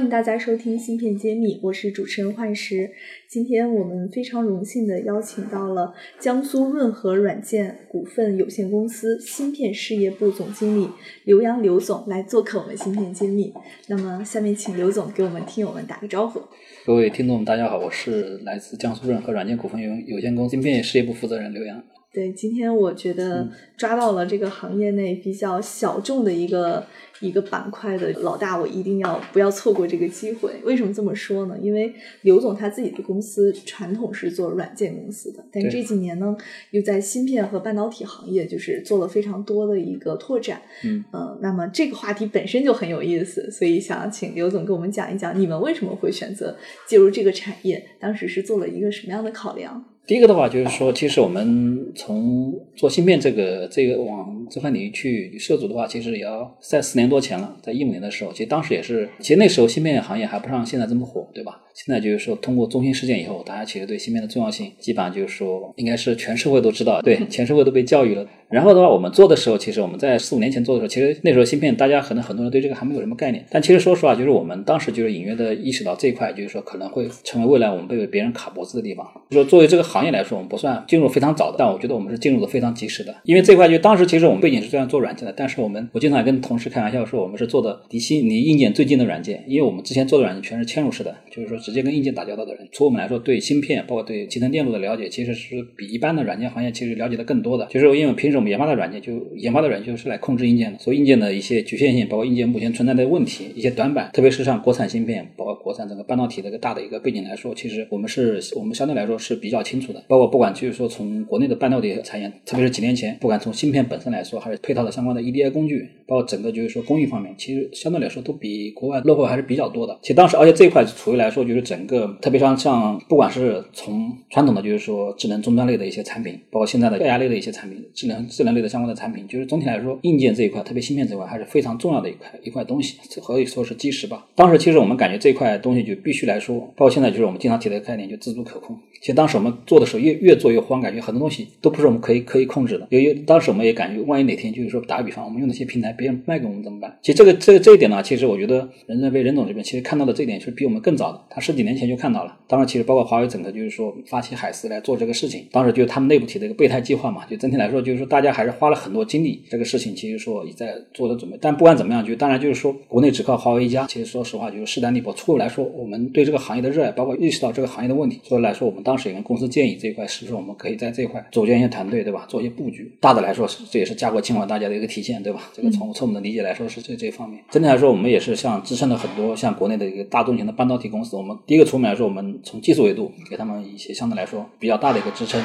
欢迎大家收听芯片揭秘，我是主持人幻石。今天我们非常荣幸的邀请到了江苏润和软件股份有限公司芯片事业部总经理刘洋刘总来做客我们芯片揭秘。那么下面请刘总给我们听友们打个招呼。各位听众，大家好，我是来自江苏润和软件股份有有限公司芯片事业部负责人刘洋。对，今天我觉得抓到了这个行业内比较小众的一个一个板块的老大，我一定要不要错过这个机会。为什么这么说呢？因为刘总他自己的公司传统是做软件公司的，但这几年呢，又在芯片和半导体行业就是做了非常多的一个拓展。嗯嗯，那么这个话题本身就很有意思，所以想请刘总给我们讲一讲，你们为什么会选择介入这个产业？当时是做了一个什么样的考量？第一个的话就是说，其实我们从做芯片这个这个往这块领域去涉足的话，其实也要在四年多前了，在一五年的时候，其实当时也是，其实那时候芯片行业还不像现在这么火，对吧？现在就是说，通过中芯事件以后，大家其实对芯片的重要性，基本上就是说，应该是全社会都知道，对，全社会都被教育了。然后的话，我们做的时候，其实我们在四五年前做的时候，其实那时候芯片，大家可能很多人对这个还没有什么概念。但其实说实话，就是我们当时就是隐约的意识到这一块，就是说可能会成为未来我们被别人卡脖子的地方。就说作为这个行行业来说，我们不算进入非常早的，但我觉得我们是进入的非常及时的。因为这块就当时其实我们背景是这样做软件的，但是我们我经常跟同事开玩笑说，我们是做的离芯离硬件最近的软件，因为我们之前做的软件全是嵌入式的，就是说直接跟硬件打交道的人。从我们来说，对芯片包括对集成电路的了解，其实是比一般的软件行业其实了解的更多的。就是因为平时我们研发的软件就研发的软件就是来控制硬件的，所以硬件的一些局限性，包括硬件目前存在的问题，一些短板，特别是像国产芯片，包括国产整个半导体的一个大的一个背景来说，其实我们是我们相对来说是比较清楚的。包括不管就是说从国内的半导体产业，特别是几年前，不管从芯片本身来说，还是配套的相关的 EDA 工具，包括整个就是说工艺方面，其实相对来说都比国外落后还是比较多的。其实当时，而且这一块处于来说，就是整个特别像像不管是从传统的就是说智能终端类的一些产品，包括现在的 AI 类的一些产品，智能智能类的相关的产品，就是总体来说。硬件这一块，特别芯片这块，还是非常重要的一块一块东西，可以说是基石吧。当时其实我们感觉这一块东西就必须来说，包括现在就是我们经常提的概念，就自主可控。其实当时我们做的时候，越越做越慌，感觉很多东西都不是我们可以可以控制的。由于当时我们也感觉，万一哪天就是说打个比方，我们用那些平台别人卖给我们怎么办？其实这个这个这一点呢，其实我觉得任正非任总这边其实看到的这一点是比我们更早的，他十几年前就看到了。当时其实包括华为整个就是说发起海思来做这个事情，当时就是他们内部提的一个备胎计划嘛。就整体来说，就是说大家还是花了很多精力，这个事情其实说也在做的准备。但不管怎么样，就当然就是说国内只靠华为一家，其实说实话就是势单力薄。初步来说，我们对这个行业的热爱，包括意识到这个行业的问题，所以来说我们当时也跟公司建议。这一块是不是我们可以在这一块组建一些团队，对吧？做一些布局。大的来说，这也是家国情怀大家的一个体现，对吧？这个从从我们的理解来说是这这方面。整体来说，我们也是像支撑了很多像国内的一个大中型的半导体公司。我们第一个出面来说，我们从技术维度给他们一些相对来说比较大的一个支撑。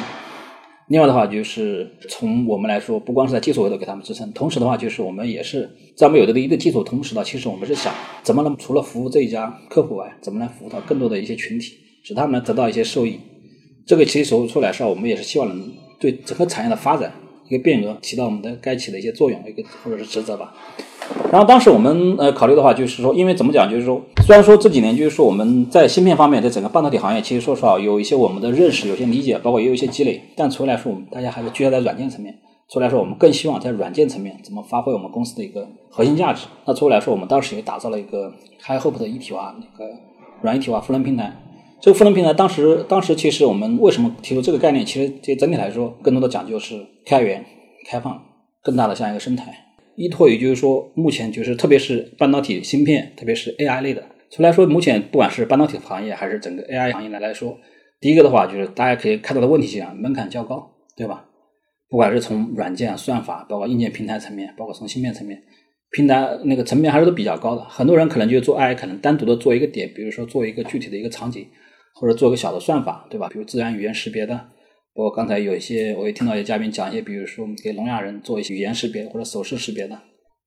另外的话，就是从我们来说，不光是在技术维度给他们支撑，同时的话，就是我们也是在我们有的一个基础同时呢，其实我们是想怎么能除了服务这一家客户外，怎么来服务到更多的一些群体，使他们能得到一些受益。这个其实说出来说，我们也是希望能对整个产业的发展一个变革起到我们的该起的一些作用，一个或者是职责吧。然后当时我们呃考虑的话，就是说，因为怎么讲，就是说，虽然说这几年就是说我们在芯片方面，在整个半导体行业，其实说实话有一些我们的认识，有些理解，包括也有一些积累。但除了来说，我们大家还是聚焦在软件层面。除了来说，我们更希望在软件层面怎么发挥我们公司的一个核心价值。那除了来说，我们当时也打造了一个 High Hope 的一体化那个软一体化赋能平台。这个赋能平台当时，当时其实我们为什么提出这个概念？其实这整体来说，更多的讲究是开源、开放，更大的像一个生态。依托于就是说，目前就是特别是半导体芯片，特别是 AI 类的。出来说，目前不管是半导体行业还是整个 AI 行业来来说，第一个的话就是大家可以看到的问题是啊，门槛较高，对吧？不管是从软件、算法，包括硬件平台层面，包括从芯片层面，平台那个层面还是都比较高的。很多人可能就做 AI，可能单独的做一个点，比如说做一个具体的一个场景，或者做个小的算法，对吧？比如自然语言识别的。我刚才有一些，我也听到一些嘉宾讲一些，比如说给聋哑人做一些语言识别或者手势识别的，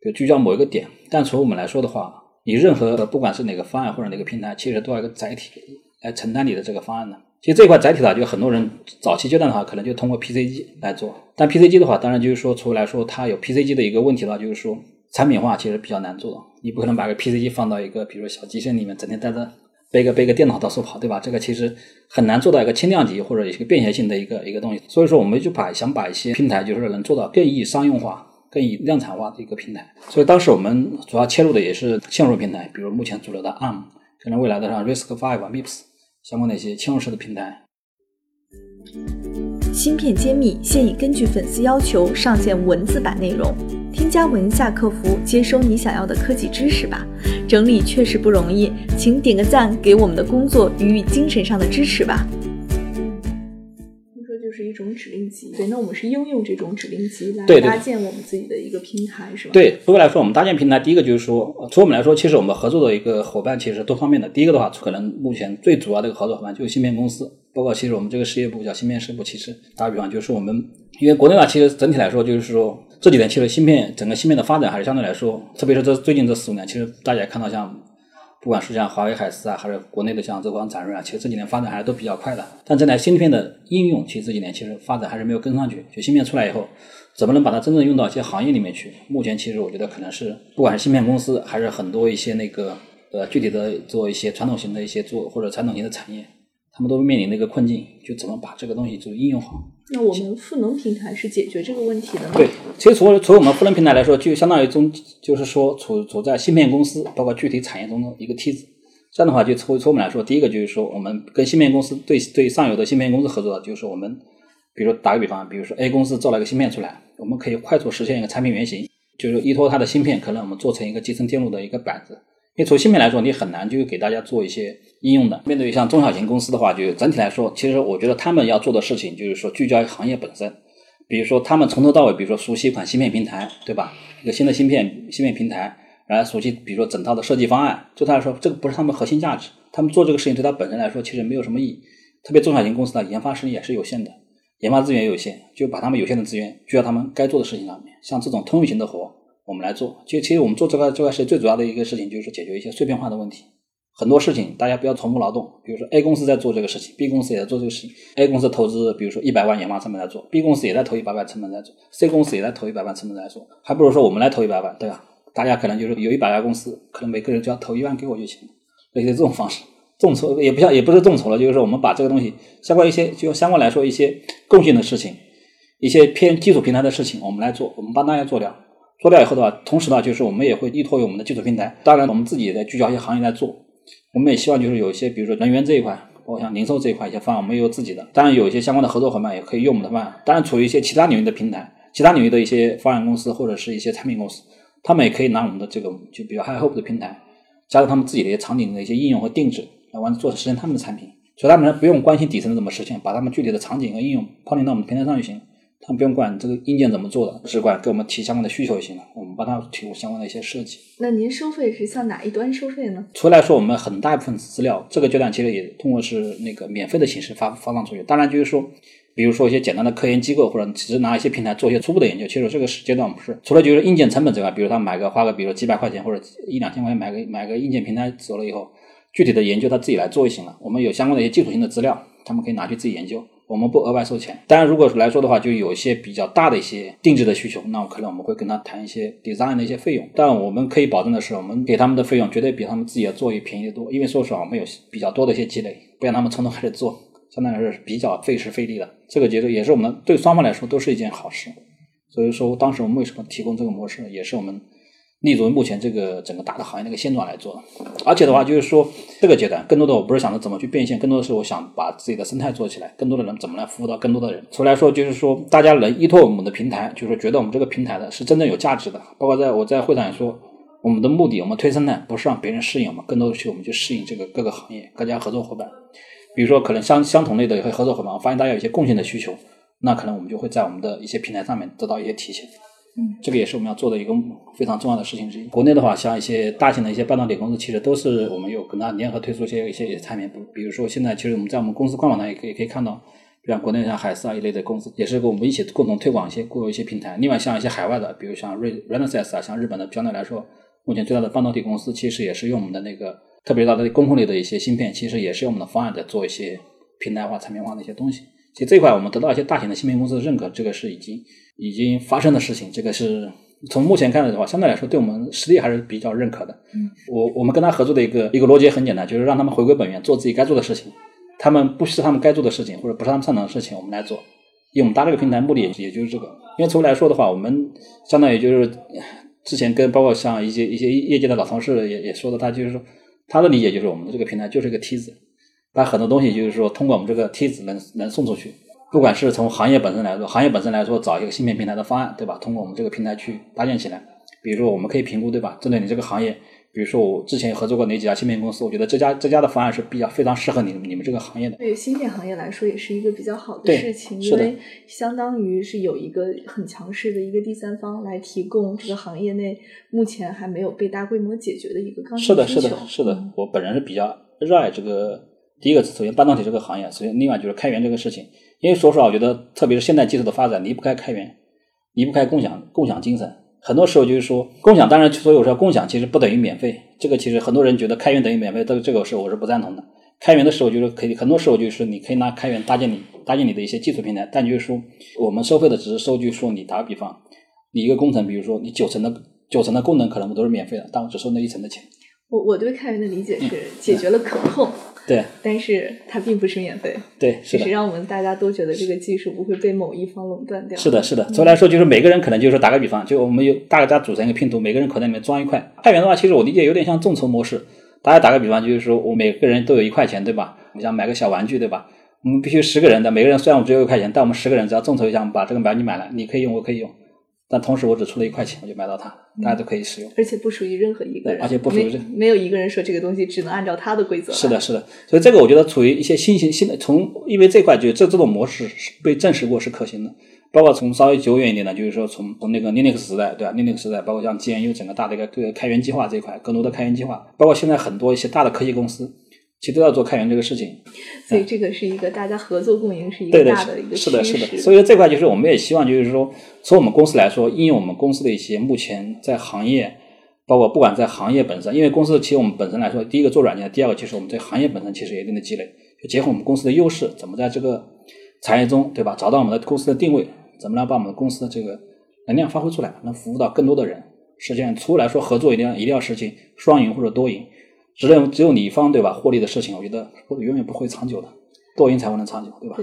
就聚焦某一个点。但从我们来说的话，你任何不管是哪个方案或者哪个平台，其实都要一个载体来承担你的这个方案的。其实这一块载体的话，就很多人早期阶段的话，可能就通过 PC 机来做。但 PC 机的话，当然就是说，除了来说它有 PC 机的一个问题的话，就是说产品化其实比较难做。你不可能把个 PC 机放到一个比如说小机身里面，整天待着背个背个电脑到处跑，对吧？这个其实很难做到一个轻量级或者一个便携性的一个一个东西。所以说，我们就把想把一些平台，就是能做到更易商用化、更易量产化的一个平台。所以当时我们主要切入的也是嵌入平台，比如目前主流的 ARM，可能未来的像 RISC-V、MIPS 相关的一些嵌入式的平台。芯片揭秘现已根据粉丝要求上线文字版内容，添加文下客服接收你想要的科技知识吧。整理确实不容易，请点个赞给我们的工作予以精神上的支持吧。听说就是一种指令集，对，那我们是应用这种指令集来对对搭建我们自己的一个平台，是吧？对，不过来说，我们搭建平台，第一个就是说，呃从我们来说，其实我们合作的一个伙伴其实多方面的。第一个的话，可能目前最主要的一个合作伙伴就是芯片公司，包括其实我们这个事业部叫芯片事业部，其实打个比方，就是我们因为国内的话，其实整体来说就是说这几年其实芯片整个芯片的发展还是相对来说，特别是这最近这四五年，其实大家也看到像。不管是像华为海思啊，还是国内的像浙光展锐啊，其实这几年发展还是都比较快的。但这台芯片的应用，其实这几年其实发展还是没有跟上去。就芯片出来以后，怎么能把它真正用到一些行业里面去？目前其实我觉得可能是，不管是芯片公司，还是很多一些那个呃具体的做一些传统型的一些做或者传统型的产业，他们都面临的一个困境，就怎么把这个东西就应用好。那我们赋能平台是解决这个问题的吗？对，其实从从我们赋能平台来说，就相当于中，就是说处处在芯片公司包括具体产业中的一个梯子。这样的话，就从从我们来说，第一个就是说，我们跟芯片公司对对上游的芯片公司合作，就是我们，比如打个比方，比如说 A 公司造了一个芯片出来，我们可以快速实现一个产品原型，就是依托它的芯片，可能我们做成一个集成电路的一个板子。因为从芯片来说，你很难就给大家做一些应用的。面对像中小型公司的话，就整体来说，其实我觉得他们要做的事情就是说聚焦于行业本身，比如说他们从头到尾，比如说熟悉一款芯片平台，对吧？一个新的芯片芯片平台，然后熟悉比如说整套的设计方案，对他来说，这个不是他们核心价值。他们做这个事情对他本身来说其实没有什么意义。特别中小型公司的研发实力也是有限的，研发资源也有限，就把他们有限的资源聚焦他们该做的事情上面。像这种通用型的活，我们来做。就其实我们做这个这块事最主要的一个事情就是解决一些碎片化的问题。很多事情大家不要重复劳动，比如说 A 公司在做这个事情，B 公司也在做这个事情。A 公司投资比如说一百万研发成本在做，B 公司也在投一百万成本在做，C 公司也在投一百万成本在做，还不如说我们来投一百万，对吧？大家可能就是有一百家公司，可能每个人只要投一万给我就行了，类似这种方式。众筹也不像，也不是众筹了，就是说我们把这个东西相关一些，就相关来说一些共性的事情，一些偏基础平台的事情，我们来做，我们帮大家做掉。做掉以后的话，同时呢，就是我们也会依托于我们的技术平台，当然我们自己也在聚焦一些行业来做。我们也希望就是有一些，比如说能源这一块，包括像零售这一块一些方案，我们也有自己的。当然有一些相关的合作伙伴也可以用我们的方案。当然，处于一些其他领域的平台，其他领域的一些方案公司或者是一些产品公司，他们也可以拿我们的这个就比如 High Hope 的平台，加入他们自己的一些场景的一些应用和定制，来完做实现他们的产品。所以他们不用关心底层怎么实现，把他们具体的场景和应用抛进到我们平台上就行。他们不用管这个硬件怎么做的，只管给我们提相关的需求就行了，我们帮他提供相关的一些设计。那您收费是向哪一端收费呢？除了来说，我们很大一部分资料，这个阶段其实也通过是那个免费的形式发发放出去。当然，就是说，比如说一些简单的科研机构或者只是拿一些平台做一些初步的研究，其实这个阶段不是。除了就是硬件成本之外，比如他买个花个，比如几百块钱或者一两千块钱买个买个硬件平台走了以后，具体的研究他自己来做就行了。我们有相关的一些基础性的资料，他们可以拿去自己研究。我们不额外收钱，当然，如果来说的话，就有一些比较大的一些定制的需求，那可能我们会跟他谈一些 design 的一些费用。但我们可以保证的是，我们给他们的费用绝对比他们自己要做也便宜得多。因为说实话，我们有比较多的一些积累，不让他们从头开始做，相当于是比较费时费力的。这个节奏也是我们对双方来说都是一件好事。所以说，当时我们为什么提供这个模式，也是我们立足于目前这个整个大的行业的一个现状来做。而且的话，就是说这个阶段，更多的我不是想着怎么去变现，更多的是我想把自己的生态做起来，更多的人怎么来服务到更多的人。所以来说，就是说大家能依托我们的平台，就是觉得我们这个平台的是真正有价值的。包括在我在会上也说，我们的目的，我们推生态不是让别人适应我们，更多的是我们去适应这个各个行业各家合作伙伴。比如说，可能相相同类的合作伙伴，我发现大家有一些共性的需求，那可能我们就会在我们的一些平台上面得到一些体现。这个也是我们要做的一个非常重要的事情之一。国内的话，像一些大型的一些半导体公司，其实都是我们有跟他联合推出一些一些产品。比比如说，现在其实我们在我们公司官网上也可以可以看到，比如国内像海思啊一类的公司，也是跟我们一起共同推广一些过一些平台。另外，像一些海外的，比如像瑞 Renesas 啊，像日本的，相对来说，目前最大的半导体公司，其实也是用我们的那个特别大的工控类的一些芯片，其实也是用我们的方案在做一些平台化、产品化的一些东西。其实这块我们得到一些大型的芯片公司的认可，这个是已经已经发生的事情。这个是从目前看来的话，相对来说对我们实力还是比较认可的。嗯，我我们跟他合作的一个一个逻辑很简单，就是让他们回归本源，做自己该做的事情。他们不是他们该做的事情，或者不是他们擅长的事情，我们来做。因为我们搭这个平台目的也也就是这个。因为从来说的话，我们相当于就是之前跟包括像一些一些业界的老同事也也说的，他就是说他的理解就是我们的这个平台就是一个梯子。把很多东西就是说，通过我们这个梯子能能送出去。不管是从行业本身来说，行业本身来说找一个芯片平台的方案，对吧？通过我们这个平台去搭建起来。比如说，我们可以评估，对吧？针对你这个行业，比如说我之前合作过哪几家芯片公司，我觉得这家这家的方案是比较非常适合你你们这个行业的。对芯片行业来说，也是一个比较好的事情，因为相当于是有一个很强势的一个第三方来提供这个行业内目前还没有被大规模解决的一个刚需是的，是的，是的。我本人是比较热爱这个。第一个，首先半导体这个行业，首先另外就是开源这个事情。因为说实话，我觉得特别是现代技术的发展离不开开源，离不开共享共享精神。很多时候就是说，共享当然所以我说共享其实不等于免费。这个其实很多人觉得开源等于免费，这这个是我是不赞同的。开源的时候就是可以，很多时候就是你可以拿开源搭建你搭建你的一些技术平台，但就是说我们收费的只是收据说你打个比方，你一个工程，比如说你九层的九层的功能可能都是免费的，但我只收那一层的钱。我我对开源的理解是解决了可控。对，但是它并不是免费。对，是的让我们大家都觉得这个技术不会被某一方垄断掉。是的，是的。总的来说，就是每个人可能就是说，打个比方，就我们有大家组成一个拼图，每个人口袋里面装一块。太原的话，其实我理解有点像众筹模式。大家打个比方，就是说我每个人都有一块钱，对吧？你想买个小玩具，对吧？我们必须十个人的，每个人虽然我们只有一块钱，但我们十个人只要众筹一下，我们把这个玩具买了，你可以用，我可以用。但同时，我只出了一块钱，我就买到它，大家都可以使用，而且不属于任何一个人，而且不属于任没有一个人说这个东西只能按照他的规则。是的，是的，所以这个我觉得处于一些新型新的，从因为这块就这这种模式是被证实过是可行的，包括从稍微久远一点的，就是说从从那个 Linux 时代，对吧？Linux 时代，包括像 GNU 整个大的一个这个开源计划这一块，更多的开源计划，包括现在很多一些大的科技公司。其实都要做开源这个事情，所以这个是一个大家合作共赢，是一个大的一个是的，是的。所以说这块就是我们也希望，就是说从我们公司来说，应用我们公司的一些目前在行业，包括不管在行业本身，因为公司其实我们本身来说，第一个做软件，第二个其实我们在行业本身其实有一定的积累，就结合我们公司的优势，怎么在这个产业中，对吧？找到我们的公司的定位，怎么能把我们公司的这个能量发挥出来，能服务到更多的人，实际上初来说合作一定要一定要实现双赢或者多赢。只有只有你方对吧获利的事情，我觉得永远不会长久的，多赢才会能长久，对吧？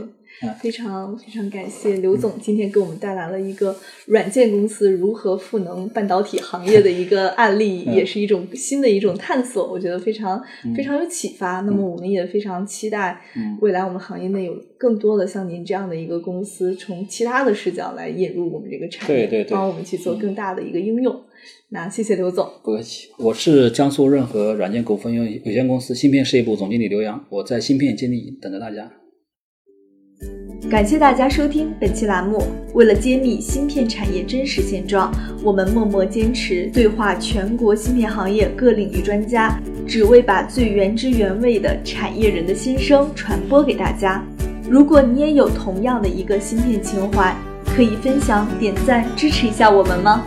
非常非常感谢刘总今天给我们带来了一个软件公司如何赋能半导体行业的一个 案例，也是一种新的一种探索，我觉得非常非常有启发。那么我们也非常期待未来我们行业内有更多的像您这样的一个公司，从其他的视角来引入我们这个产业，对对对，帮我们去做更大的一个应用。那谢谢刘总，不客气。我是江苏润和软件股份有有限公司芯片事业部总经理刘洋，我在芯片经理等着大家。感谢大家收听本期栏目。为了揭秘芯片产业真实现状，我们默默坚持对话全国芯片行业各领域专家，只为把最原汁原味的产业人的心声传播给大家。如果你也有同样的一个芯片情怀，可以分享、点赞、支持一下我们吗？